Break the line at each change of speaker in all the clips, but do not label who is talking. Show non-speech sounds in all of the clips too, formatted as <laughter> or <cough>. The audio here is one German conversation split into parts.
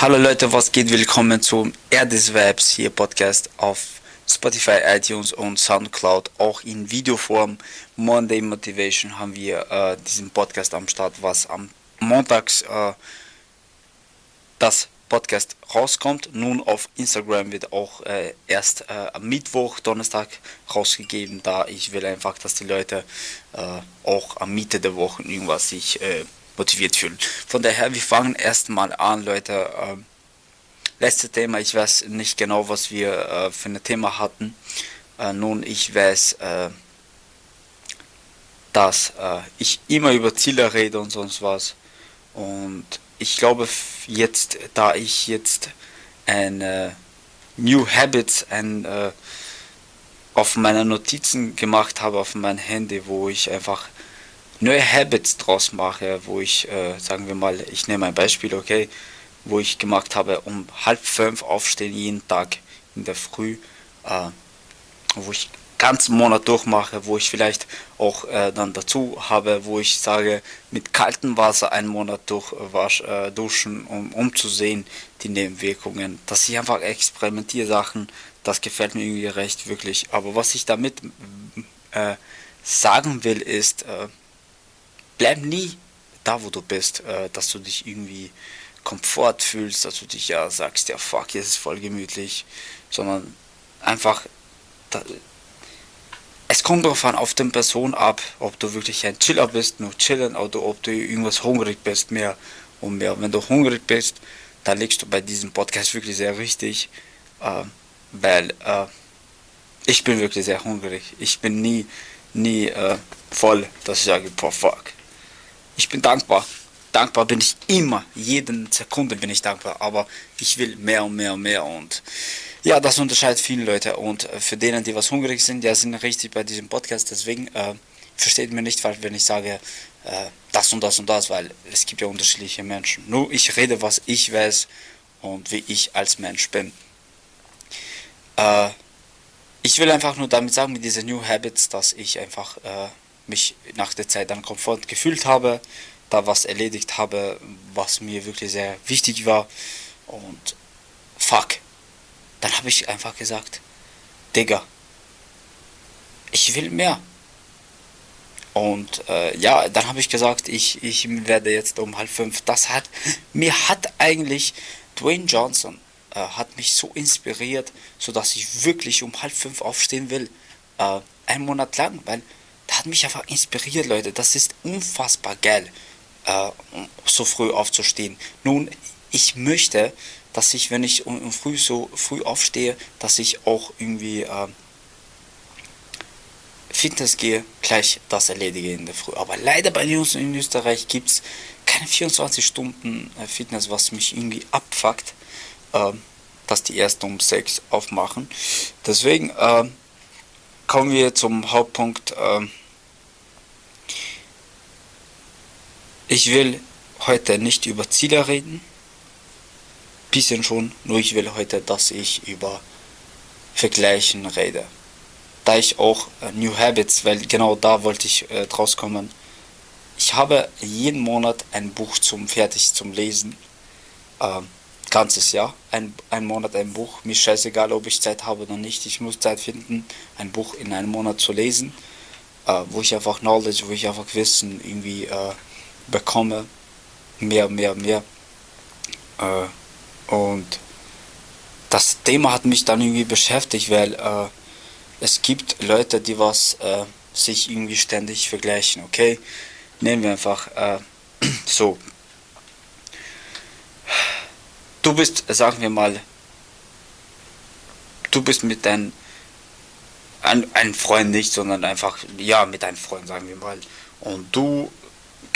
Hallo Leute, was geht? Willkommen zum Air des Webs hier Podcast auf Spotify, iTunes und Soundcloud, auch in Videoform. Monday Motivation haben wir äh, diesen Podcast am Start, was am Montags äh, das Podcast rauskommt. Nun auf Instagram wird auch äh, erst äh, am Mittwoch, Donnerstag rausgegeben, da ich will einfach, dass die Leute äh, auch am Mitte der Woche irgendwas sich äh, motiviert fühlen. Von daher, wir fangen erstmal an, Leute. Ähm, letzte Thema, ich weiß nicht genau, was wir äh, für ein Thema hatten. Äh, nun, ich weiß, äh, dass äh, ich immer über Ziele rede und sonst was. Und ich glaube, jetzt, da ich jetzt ein New Habits ein, äh, auf meine Notizen gemacht habe, auf mein Handy, wo ich einfach neue Habits draus mache, wo ich, äh, sagen wir mal, ich nehme ein Beispiel, okay, wo ich gemacht habe, um halb fünf aufstehen jeden Tag in der Früh, äh, wo ich ganzen Monat durchmache, wo ich vielleicht auch äh, dann dazu habe, wo ich sage, mit kaltem Wasser einen Monat durchwasch, äh, duschen, um, um zu sehen, die Nebenwirkungen, dass ich einfach experimentiere Sachen, das gefällt mir irgendwie recht wirklich. Aber was ich damit äh, sagen will, ist, äh, bleib nie da, wo du bist, äh, dass du dich irgendwie Komfort fühlst, dass du dich ja sagst, ja fuck, hier ist voll gemütlich, sondern einfach, da, es kommt darauf an, auf den Person ab, ob du wirklich ein Chiller bist, nur chillen, oder ob du irgendwas hungrig bist, mehr und mehr. Wenn du hungrig bist, dann legst du bei diesem Podcast wirklich sehr richtig, äh, weil äh, ich bin wirklich sehr hungrig. Ich bin nie, nie äh, voll, dass ich sage, boah, fuck, ich bin dankbar. Dankbar bin ich immer, jeden Sekunde bin ich dankbar, aber ich will mehr und mehr und mehr und ja, das unterscheidet viele Leute und äh, für denen, die was hungrig sind, ja, sind richtig bei diesem Podcast, deswegen äh, versteht mir nicht, wenn ich sage, äh, das und das und das, weil es gibt ja unterschiedliche Menschen. Nur ich rede, was ich weiß und wie ich als Mensch bin. Äh, ich will einfach nur damit sagen, mit diesen New Habits, dass ich einfach äh, mich nach der Zeit dann komfort gefühlt habe, da was erledigt habe, was mir wirklich sehr wichtig war. Und fuck. Dann habe ich einfach gesagt, Digga, ich will mehr. Und äh, ja, dann habe ich gesagt, ich, ich werde jetzt um halb fünf. Das hat, <laughs> mir hat eigentlich Dwayne Johnson äh, hat mich so inspiriert, sodass ich wirklich um halb fünf aufstehen will. Äh, einen Monat lang, weil der hat mich einfach inspiriert, Leute. Das ist unfassbar geil, äh, so früh aufzustehen. Nun, ich möchte, dass ich, wenn ich um, um früh so früh aufstehe, dass ich auch irgendwie äh, Fitness gehe, gleich das erledige in der Früh. Aber leider bei uns in Österreich gibt es keine 24 Stunden äh, Fitness, was mich irgendwie abfuckt, äh, dass die erst um 6 aufmachen. Deswegen äh, kommen wir zum Hauptpunkt. Äh, Ich will heute nicht über Ziele reden. Bisschen schon, nur ich will heute, dass ich über Vergleichen rede. Da ich auch äh, New Habits, weil genau da wollte ich äh, draus kommen. Ich habe jeden Monat ein Buch zum fertig zum Lesen. Äh, ganzes Jahr. Ein, ein Monat ein Buch. Mir scheißegal, ob ich Zeit habe oder nicht. Ich muss Zeit finden, ein Buch in einem Monat zu lesen. Äh, wo ich einfach Knowledge, wo ich einfach Wissen irgendwie äh, bekomme, mehr, mehr, mehr. Äh, und das Thema hat mich dann irgendwie beschäftigt, weil äh, es gibt Leute, die was äh, sich irgendwie ständig vergleichen, okay? Nehmen wir einfach äh, <clears throat> so. Du bist, sagen wir mal, du bist mit deinem ein, ein Freund nicht, sondern einfach, ja, mit einem Freund, sagen wir mal. Und du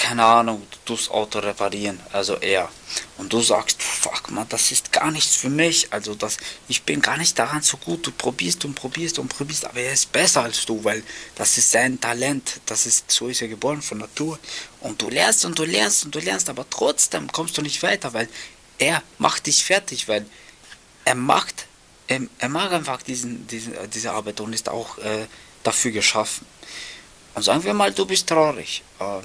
keine Ahnung, du tust Auto reparieren, also er. Und du sagst, fuck man, das ist gar nichts für mich. Also das, ich bin gar nicht daran so gut. Du probierst und probierst und probierst, aber er ist besser als du, weil das ist sein Talent. Das ist, so ist er geboren von Natur. Und du lernst und du lernst und du lernst, aber trotzdem kommst du nicht weiter, weil er macht dich fertig, weil er macht, er, er mag einfach diesen, diesen, diese Arbeit und ist auch äh, dafür geschaffen. Und sagen wir mal, du bist traurig. Äh,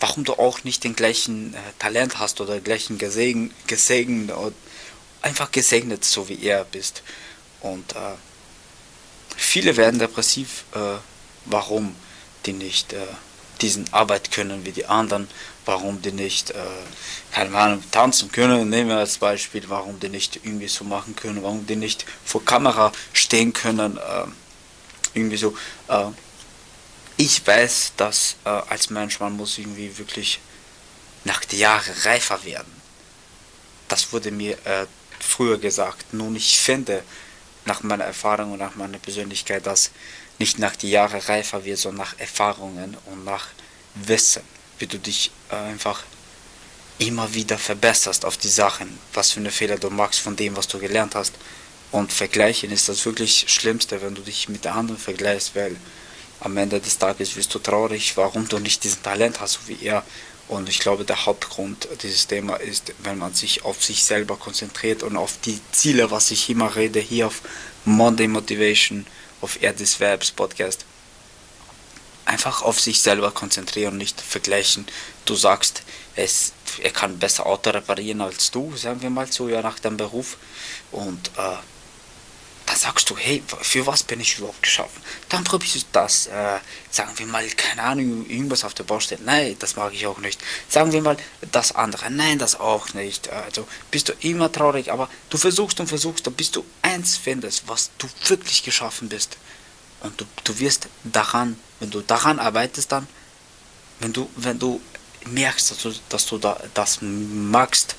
warum du auch nicht den gleichen äh, Talent hast oder gleichen gesegnet, gesegnet einfach gesegnet, so wie er bist. Und äh, viele werden depressiv, äh, warum die nicht äh, diesen Arbeit können wie die anderen, warum die nicht, äh, keine Ahnung, tanzen können, nehmen wir als Beispiel, warum die nicht irgendwie so machen können, warum die nicht vor Kamera stehen können, äh, irgendwie so. Ich weiß, dass äh, als Mensch man muss irgendwie wirklich nach den Jahren reifer werden. Das wurde mir äh, früher gesagt. Nun, ich finde, nach meiner Erfahrung und nach meiner Persönlichkeit, dass nicht nach den Jahren reifer wird, sondern nach Erfahrungen und nach Wissen, wie du dich äh, einfach immer wieder verbesserst auf die Sachen, was für eine Fehler du machst von dem, was du gelernt hast. Und vergleichen ist das wirklich Schlimmste, wenn du dich mit der anderen vergleichst, weil am Ende des Tages wirst du traurig, warum du nicht diesen Talent hast, wie er. Und ich glaube, der Hauptgrund dieses Thema ist, wenn man sich auf sich selber konzentriert und auf die Ziele, was ich immer rede, hier auf Monday Motivation, auf Erdis Verbs Podcast. Einfach auf sich selber konzentrieren nicht vergleichen. Du sagst, es, er kann besser Auto reparieren als du, sagen wir mal so, ja, nach dem Beruf. Und äh, dann sagst du, hey, für was bin ich überhaupt geschaffen? Dann probierst du das, äh, sagen wir mal, keine Ahnung, irgendwas auf der Baustelle. Nein, das mag ich auch nicht. Sagen wir mal, das andere. Nein, das auch nicht. Also bist du immer traurig, aber du versuchst und versuchst, bis du eins findest, was du wirklich geschaffen bist. Und du, du wirst daran, wenn du daran arbeitest, dann, wenn du, wenn du merkst, dass du, dass du da, das magst,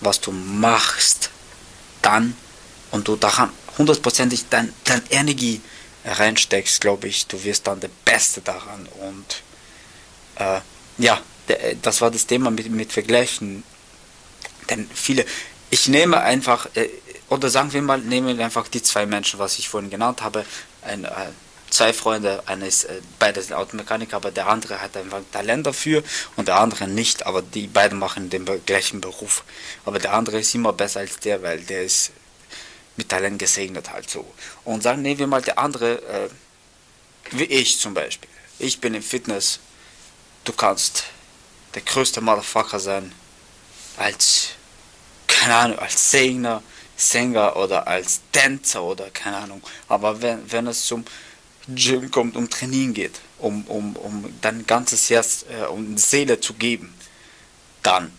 was du machst, dann und du daran hundertprozentig dein, dein Energie reinsteckst, glaube ich, du wirst dann der Beste daran. Und äh, ja, das war das Thema mit, mit Vergleichen. Denn viele, ich nehme einfach, äh, oder sagen wir mal, nehme einfach die zwei Menschen, was ich vorhin genannt habe, ein, äh, zwei Freunde, einer ist äh, beides Automechaniker, aber der andere hat einfach Talent dafür und der andere nicht, aber die beiden machen den gleichen Beruf. Aber der andere ist immer besser als der, weil der ist mit Talent gesegnet halt so. Und sagen, nehmen wir mal der andere, äh, wie ich zum Beispiel. Ich bin im Fitness, du kannst der größte Motherfucker sein, als, keine Ahnung, als Sänger, Sänger oder als Tänzer oder keine Ahnung. Aber wenn, wenn es zum Gym kommt, um Training geht, um, um, um dein ganzes Herz, äh, um Seele zu geben, dann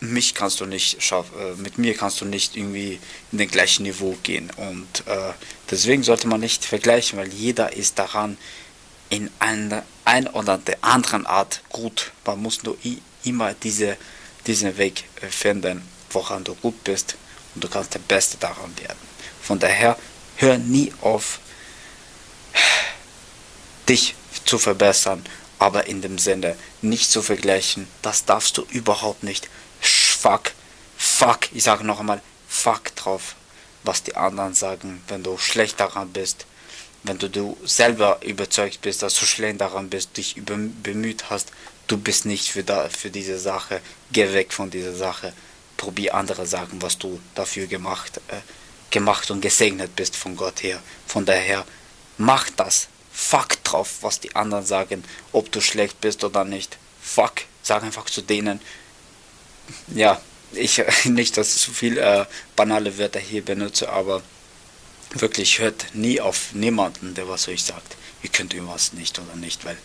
mich kannst du nicht schaffen, äh, mit mir kannst du nicht irgendwie in den gleichen Niveau gehen. Und äh, deswegen sollte man nicht vergleichen, weil jeder ist daran in einer ein oder der anderen Art gut. Man muss nur immer diese, diesen Weg äh, finden, woran du gut bist und du kannst der Beste daran werden. Von daher, hör nie auf, dich zu verbessern, aber in dem Sinne nicht zu vergleichen. Das darfst du überhaupt nicht fuck, fuck, ich sage noch einmal, fuck drauf, was die anderen sagen, wenn du schlecht daran bist, wenn du, du selber überzeugt bist, dass du schlecht daran bist, dich über, bemüht hast, du bist nicht für, da, für diese Sache, geh weg von dieser Sache, probier andere Sachen, was du dafür gemacht, äh, gemacht und gesegnet bist von Gott her. Von daher, mach das, fuck drauf, was die anderen sagen, ob du schlecht bist oder nicht. Fuck, sag einfach zu denen, ja, ich <laughs> nicht, dass ich zu viel äh, banale Wörter hier benutze, aber wirklich hört nie auf niemanden, der was euch sagt, ihr könnt irgendwas nicht oder nicht, weil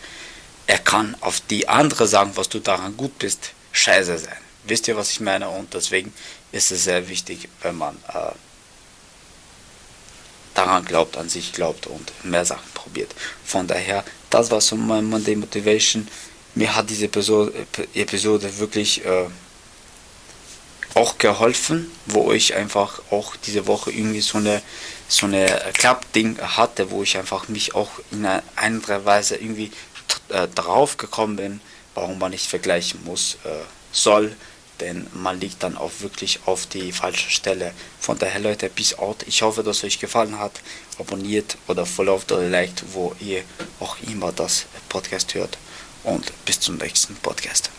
er kann auf die andere sagen, was du daran gut bist, scheiße sein. Wisst ihr, was ich meine? Und deswegen ist es sehr wichtig, wenn man äh, daran glaubt, an sich glaubt und mehr Sachen probiert. Von daher, das war so mein Monday Motivation. Mir hat diese Episode, Episode wirklich äh, auch geholfen, wo ich einfach auch diese Woche irgendwie so eine so eine Klappding hatte, wo ich einfach mich auch in einer anderen Weise irgendwie äh, drauf gekommen bin, warum man nicht vergleichen muss äh, soll, denn man liegt dann auch wirklich auf die falsche Stelle. Von daher Leute, peace out. Ich hoffe, dass euch gefallen hat. Abonniert oder followt oder liked, wo ihr auch immer das Podcast hört. Und bis zum nächsten Podcast.